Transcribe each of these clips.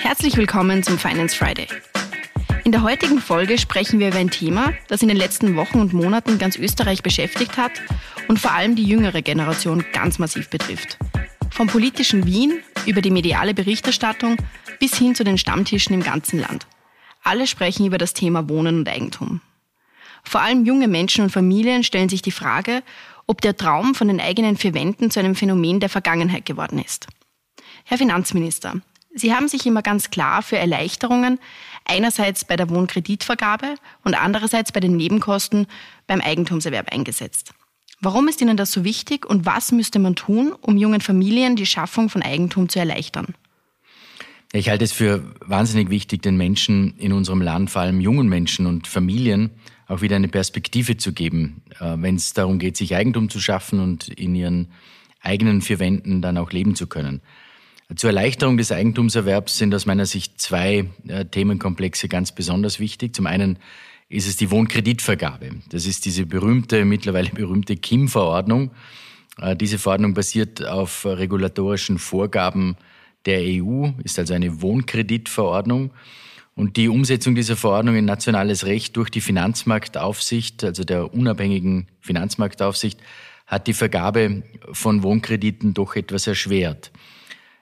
Herzlich willkommen zum Finance Friday. In der heutigen Folge sprechen wir über ein Thema, das in den letzten Wochen und Monaten ganz Österreich beschäftigt hat und vor allem die jüngere Generation ganz massiv betrifft. Vom politischen Wien über die mediale Berichterstattung bis hin zu den Stammtischen im ganzen Land. Alle sprechen über das Thema Wohnen und Eigentum. Vor allem junge Menschen und Familien stellen sich die Frage, ob der Traum von den eigenen vier Wänden zu einem Phänomen der Vergangenheit geworden ist. Herr Finanzminister, Sie haben sich immer ganz klar für Erleichterungen einerseits bei der Wohnkreditvergabe und andererseits bei den Nebenkosten beim Eigentumserwerb eingesetzt. Warum ist Ihnen das so wichtig und was müsste man tun, um jungen Familien die Schaffung von Eigentum zu erleichtern? Ich halte es für wahnsinnig wichtig, den Menschen in unserem Land, vor allem jungen Menschen und Familien, auch wieder eine Perspektive zu geben, äh, wenn es darum geht, sich Eigentum zu schaffen und in ihren eigenen vier Wänden dann auch leben zu können. Zur Erleichterung des Eigentumserwerbs sind aus meiner Sicht zwei äh, Themenkomplexe ganz besonders wichtig. Zum einen ist es die Wohnkreditvergabe. Das ist diese berühmte, mittlerweile berühmte KIM-Verordnung. Äh, diese Verordnung basiert auf regulatorischen Vorgaben der EU, ist also eine Wohnkreditverordnung. Und die Umsetzung dieser Verordnung in nationales Recht durch die Finanzmarktaufsicht, also der unabhängigen Finanzmarktaufsicht, hat die Vergabe von Wohnkrediten doch etwas erschwert.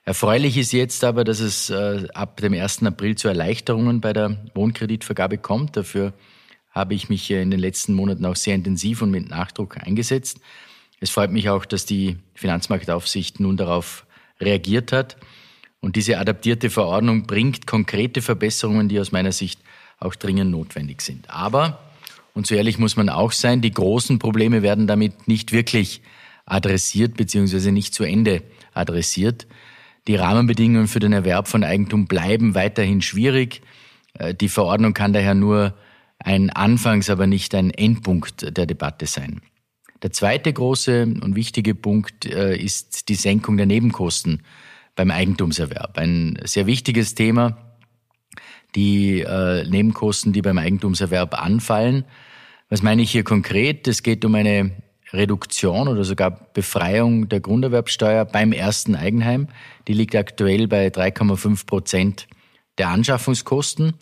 Erfreulich ist jetzt aber, dass es äh, ab dem 1. April zu Erleichterungen bei der Wohnkreditvergabe kommt. Dafür habe ich mich in den letzten Monaten auch sehr intensiv und mit Nachdruck eingesetzt. Es freut mich auch, dass die Finanzmarktaufsicht nun darauf reagiert hat. Und diese adaptierte Verordnung bringt konkrete Verbesserungen, die aus meiner Sicht auch dringend notwendig sind. Aber, und so ehrlich muss man auch sein, die großen Probleme werden damit nicht wirklich adressiert bzw. nicht zu Ende adressiert. Die Rahmenbedingungen für den Erwerb von Eigentum bleiben weiterhin schwierig. Äh, die Verordnung kann daher nur ein Anfangs-, aber nicht ein Endpunkt der Debatte sein. Der zweite große und wichtige Punkt äh, ist die Senkung der Nebenkosten beim Eigentumserwerb. Ein sehr wichtiges Thema, die äh, Nebenkosten, die beim Eigentumserwerb anfallen. Was meine ich hier konkret? Es geht um eine Reduktion oder sogar Befreiung der Grunderwerbsteuer beim ersten Eigenheim. Die liegt aktuell bei 3,5 Prozent der Anschaffungskosten.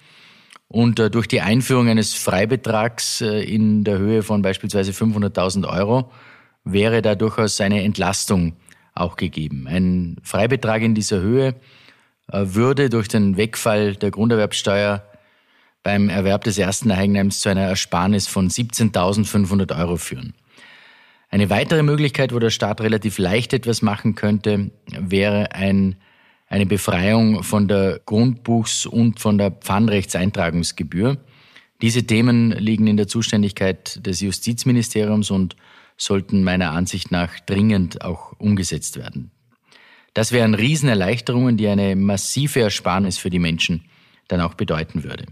Und äh, durch die Einführung eines Freibetrags äh, in der Höhe von beispielsweise 500.000 Euro wäre da durchaus eine Entlastung auch gegeben. Ein Freibetrag in dieser Höhe äh, würde durch den Wegfall der Grunderwerbsteuer beim Erwerb des ersten Eigenheims zu einer Ersparnis von 17.500 Euro führen. Eine weitere Möglichkeit, wo der Staat relativ leicht etwas machen könnte, wäre ein, eine Befreiung von der Grundbuchs- und von der Pfandrechtseintragungsgebühr. Diese Themen liegen in der Zuständigkeit des Justizministeriums und sollten meiner Ansicht nach dringend auch umgesetzt werden. Das wären Riesenerleichterungen, die eine massive Ersparnis für die Menschen dann auch bedeuten würde.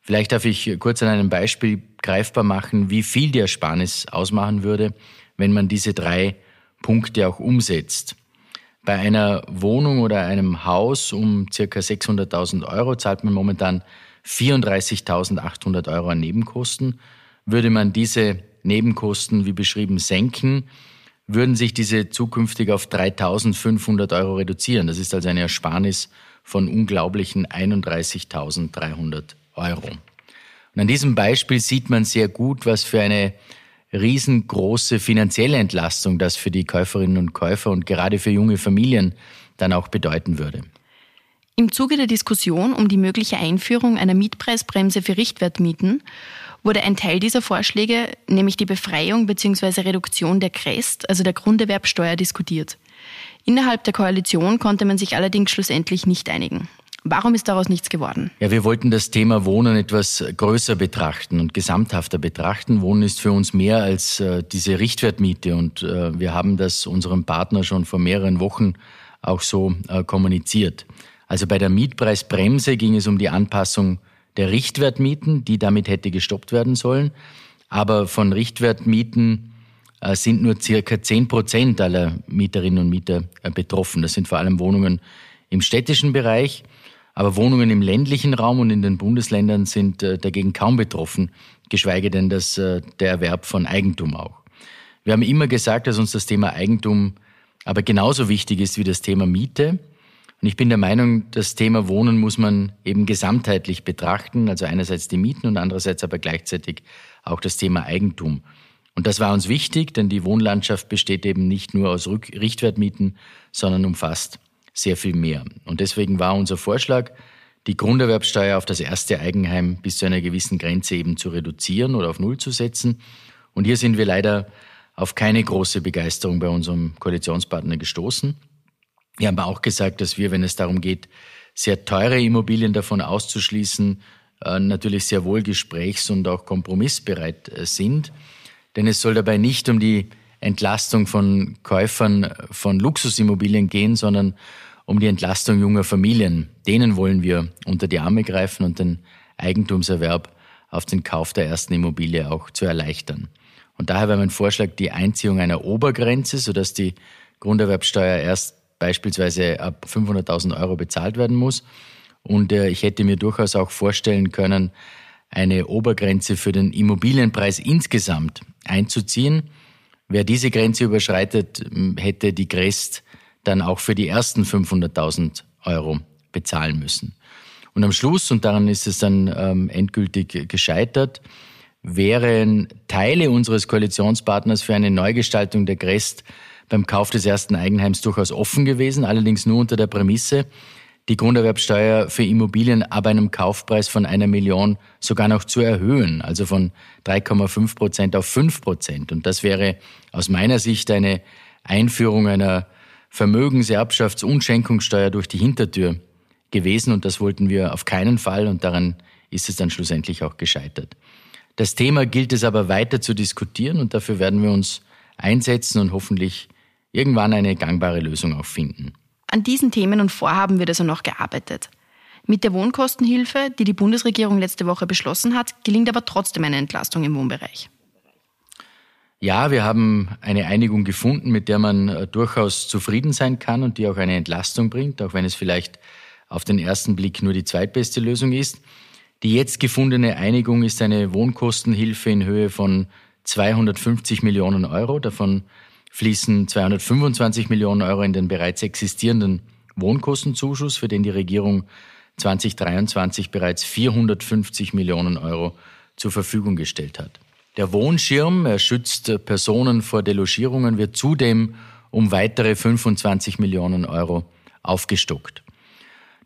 Vielleicht darf ich kurz an einem Beispiel greifbar machen, wie viel die Ersparnis ausmachen würde, wenn man diese drei Punkte auch umsetzt. Bei einer Wohnung oder einem Haus um circa 600.000 Euro zahlt man momentan 34.800 Euro an Nebenkosten. Würde man diese Nebenkosten, wie beschrieben, senken, würden sich diese zukünftig auf 3.500 Euro reduzieren. Das ist also eine Ersparnis von unglaublichen 31.300 Euro. Und an diesem Beispiel sieht man sehr gut, was für eine riesengroße finanzielle Entlastung das für die Käuferinnen und Käufer und gerade für junge Familien dann auch bedeuten würde. Im Zuge der Diskussion um die mögliche Einführung einer Mietpreisbremse für Richtwertmieten wurde ein Teil dieser Vorschläge, nämlich die Befreiung bzw. Reduktion der Crest, also der Grunderwerbsteuer, diskutiert. Innerhalb der Koalition konnte man sich allerdings schlussendlich nicht einigen. Warum ist daraus nichts geworden? Ja, wir wollten das Thema Wohnen etwas größer betrachten und gesamthafter betrachten. Wohnen ist für uns mehr als äh, diese Richtwertmiete und äh, wir haben das unserem Partner schon vor mehreren Wochen auch so äh, kommuniziert. Also bei der Mietpreisbremse ging es um die Anpassung der Richtwertmieten, die damit hätte gestoppt werden sollen. Aber von Richtwertmieten äh, sind nur circa 10 Prozent aller Mieterinnen und Mieter äh, betroffen. Das sind vor allem Wohnungen im städtischen Bereich. Aber Wohnungen im ländlichen Raum und in den Bundesländern sind äh, dagegen kaum betroffen, geschweige denn das, der Erwerb von Eigentum auch. Wir haben immer gesagt, dass uns das Thema Eigentum aber genauso wichtig ist wie das Thema Miete. Und ich bin der Meinung, das Thema Wohnen muss man eben gesamtheitlich betrachten, also einerseits die Mieten und andererseits aber gleichzeitig auch das Thema Eigentum. Und das war uns wichtig, denn die Wohnlandschaft besteht eben nicht nur aus Richtwertmieten, sondern umfasst sehr viel mehr. Und deswegen war unser Vorschlag, die Grunderwerbsteuer auf das erste Eigenheim bis zu einer gewissen Grenze eben zu reduzieren oder auf Null zu setzen. Und hier sind wir leider auf keine große Begeisterung bei unserem Koalitionspartner gestoßen. Wir haben auch gesagt, dass wir, wenn es darum geht, sehr teure Immobilien davon auszuschließen, äh, natürlich sehr wohl gesprächs- und auch kompromissbereit äh, sind. Denn es soll dabei nicht um die Entlastung von Käufern von Luxusimmobilien gehen, sondern um die Entlastung junger Familien. Denen wollen wir unter die Arme greifen und den Eigentumserwerb auf den Kauf der ersten Immobilie auch zu erleichtern. Und daher wäre mein Vorschlag die Einziehung einer Obergrenze, sodass die Grunderwerbsteuer erst beispielsweise ab 500.000 Euro bezahlt werden muss. Und äh, ich hätte mir durchaus auch vorstellen können, eine Obergrenze für den Immobilienpreis insgesamt einzuziehen. Wer diese Grenze überschreitet, hätte die Crest dann auch für die ersten 500.000 Euro bezahlen müssen. Und am Schluss, und daran ist es dann ähm, endgültig gescheitert, wären Teile unseres Koalitionspartners für eine Neugestaltung der Crest beim Kauf des ersten Eigenheims durchaus offen gewesen, allerdings nur unter der Prämisse, die Grunderwerbsteuer für Immobilien ab einem Kaufpreis von einer Million sogar noch zu erhöhen, also von 3,5 Prozent auf 5 Prozent. Und das wäre aus meiner Sicht eine Einführung einer Vermögenserbschafts- und Schenkungssteuer durch die Hintertür gewesen und das wollten wir auf keinen Fall und daran ist es dann schlussendlich auch gescheitert. Das Thema gilt es aber weiter zu diskutieren und dafür werden wir uns einsetzen und hoffentlich irgendwann eine gangbare Lösung auch finden. An diesen Themen und Vorhaben wird also noch gearbeitet. Mit der Wohnkostenhilfe, die die Bundesregierung letzte Woche beschlossen hat, gelingt aber trotzdem eine Entlastung im Wohnbereich. Ja, wir haben eine Einigung gefunden, mit der man äh, durchaus zufrieden sein kann und die auch eine Entlastung bringt, auch wenn es vielleicht auf den ersten Blick nur die zweitbeste Lösung ist. Die jetzt gefundene Einigung ist eine Wohnkostenhilfe in Höhe von 250 Millionen Euro. Davon fließen 225 Millionen Euro in den bereits existierenden Wohnkostenzuschuss, für den die Regierung 2023 bereits 450 Millionen Euro zur Verfügung gestellt hat. Der Wohnschirm, er schützt Personen vor Delogierungen, wird zudem um weitere 25 Millionen Euro aufgestockt.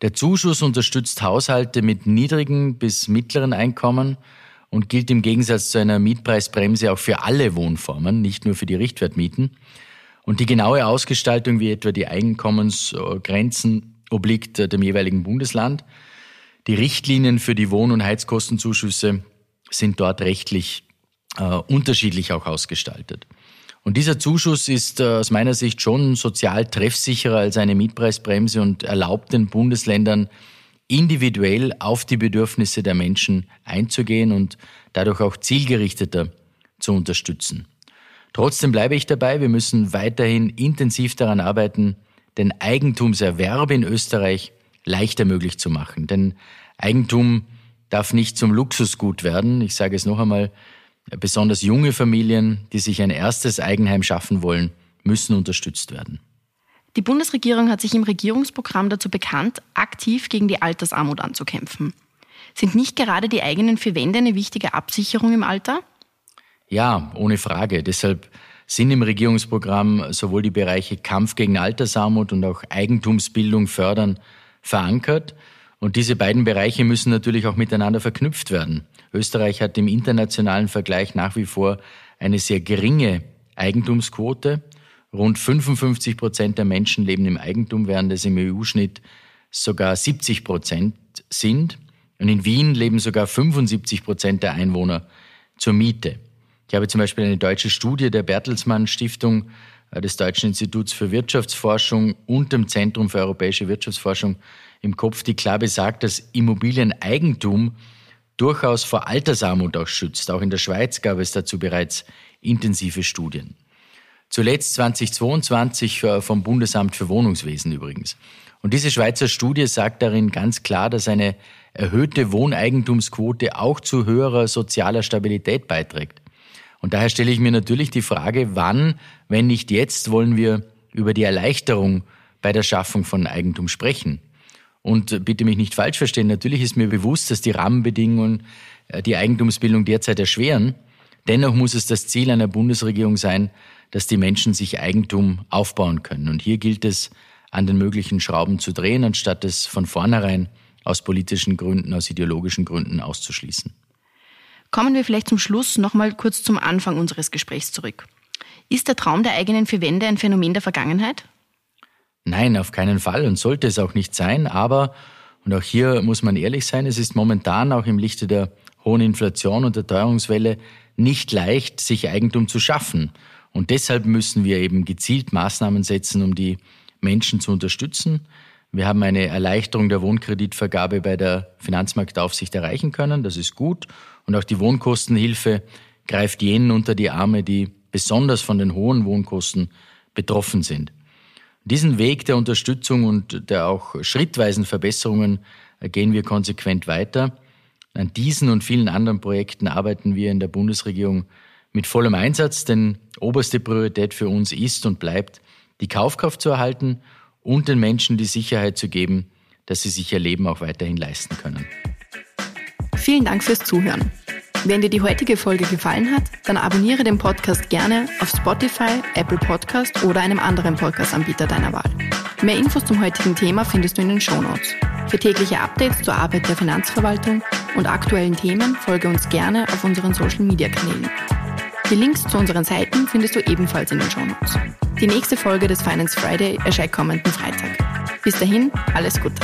Der Zuschuss unterstützt Haushalte mit niedrigen bis mittleren Einkommen und gilt im Gegensatz zu einer Mietpreisbremse auch für alle Wohnformen, nicht nur für die Richtwertmieten. Und die genaue Ausgestaltung, wie etwa die Einkommensgrenzen, obliegt dem jeweiligen Bundesland. Die Richtlinien für die Wohn- und Heizkostenzuschüsse sind dort rechtlich äh, unterschiedlich auch ausgestaltet. Und dieser Zuschuss ist äh, aus meiner Sicht schon sozial treffsicherer als eine Mietpreisbremse und erlaubt den Bundesländern individuell auf die Bedürfnisse der Menschen einzugehen und dadurch auch zielgerichteter zu unterstützen. Trotzdem bleibe ich dabei, wir müssen weiterhin intensiv daran arbeiten, den Eigentumserwerb in Österreich leichter möglich zu machen. Denn Eigentum darf nicht zum Luxusgut werden. Ich sage es noch einmal, besonders junge Familien, die sich ein erstes Eigenheim schaffen wollen, müssen unterstützt werden. Die Bundesregierung hat sich im Regierungsprogramm dazu bekannt, aktiv gegen die Altersarmut anzukämpfen. Sind nicht gerade die eigenen vier Wände eine wichtige Absicherung im Alter? Ja, ohne Frage. Deshalb sind im Regierungsprogramm sowohl die Bereiche Kampf gegen Altersarmut und auch Eigentumsbildung fördern verankert. Und diese beiden Bereiche müssen natürlich auch miteinander verknüpft werden. Österreich hat im internationalen Vergleich nach wie vor eine sehr geringe Eigentumsquote. Rund 55 Prozent der Menschen leben im Eigentum, während es im EU-Schnitt sogar 70 Prozent sind. Und in Wien leben sogar 75 Prozent der Einwohner zur Miete. Ich habe zum Beispiel eine deutsche Studie der Bertelsmann Stiftung äh, des Deutschen Instituts für Wirtschaftsforschung und dem Zentrum für europäische Wirtschaftsforschung im Kopf, die klar besagt, dass Immobilieneigentum durchaus vor Altersarmut auch schützt. Auch in der Schweiz gab es dazu bereits intensive Studien. Zuletzt 2022 vom Bundesamt für Wohnungswesen übrigens. Und diese Schweizer Studie sagt darin ganz klar, dass eine erhöhte Wohneigentumsquote auch zu höherer sozialer Stabilität beiträgt. Und daher stelle ich mir natürlich die Frage, wann, wenn nicht jetzt, wollen wir über die Erleichterung bei der Schaffung von Eigentum sprechen. Und bitte mich nicht falsch verstehen, natürlich ist mir bewusst, dass die Rahmenbedingungen äh, die Eigentumsbildung derzeit erschweren. Dennoch muss es das Ziel einer Bundesregierung sein, dass die Menschen sich Eigentum aufbauen können. Und hier gilt es, an den möglichen Schrauben zu drehen, anstatt es von vornherein aus politischen Gründen, aus ideologischen Gründen auszuschließen. Kommen wir vielleicht zum Schluss nochmal kurz zum Anfang unseres Gesprächs zurück. Ist der Traum der eigenen vier Wände ein Phänomen der Vergangenheit? Nein, auf keinen Fall und sollte es auch nicht sein. Aber, und auch hier muss man ehrlich sein, es ist momentan auch im Lichte der hohen Inflation und der Teuerungswelle nicht leicht, sich Eigentum zu schaffen. Und deshalb müssen wir eben gezielt Maßnahmen setzen, um die Menschen zu unterstützen. Wir haben eine Erleichterung der Wohnkreditvergabe bei der Finanzmarktaufsicht erreichen können. Das ist gut. Und auch die Wohnkostenhilfe greift jenen unter die Arme, die besonders von den hohen Wohnkosten betroffen sind. Diesen Weg der Unterstützung und der auch schrittweisen Verbesserungen gehen wir konsequent weiter. An diesen und vielen anderen Projekten arbeiten wir in der Bundesregierung mit vollem Einsatz, denn oberste Priorität für uns ist und bleibt, die Kaufkraft zu erhalten und den Menschen die Sicherheit zu geben, dass sie sich ihr Leben auch weiterhin leisten können. Vielen Dank fürs Zuhören. Wenn dir die heutige Folge gefallen hat, dann abonniere den Podcast gerne auf Spotify, Apple Podcast oder einem anderen Podcast-Anbieter deiner Wahl. Mehr Infos zum heutigen Thema findest du in den Shownotes. Für tägliche Updates zur Arbeit der Finanzverwaltung und aktuellen Themen folge uns gerne auf unseren Social-Media-Kanälen. Die Links zu unseren Seiten findest du ebenfalls in den Shownotes. Die nächste Folge des Finance Friday erscheint kommenden Freitag. Bis dahin, alles Gute.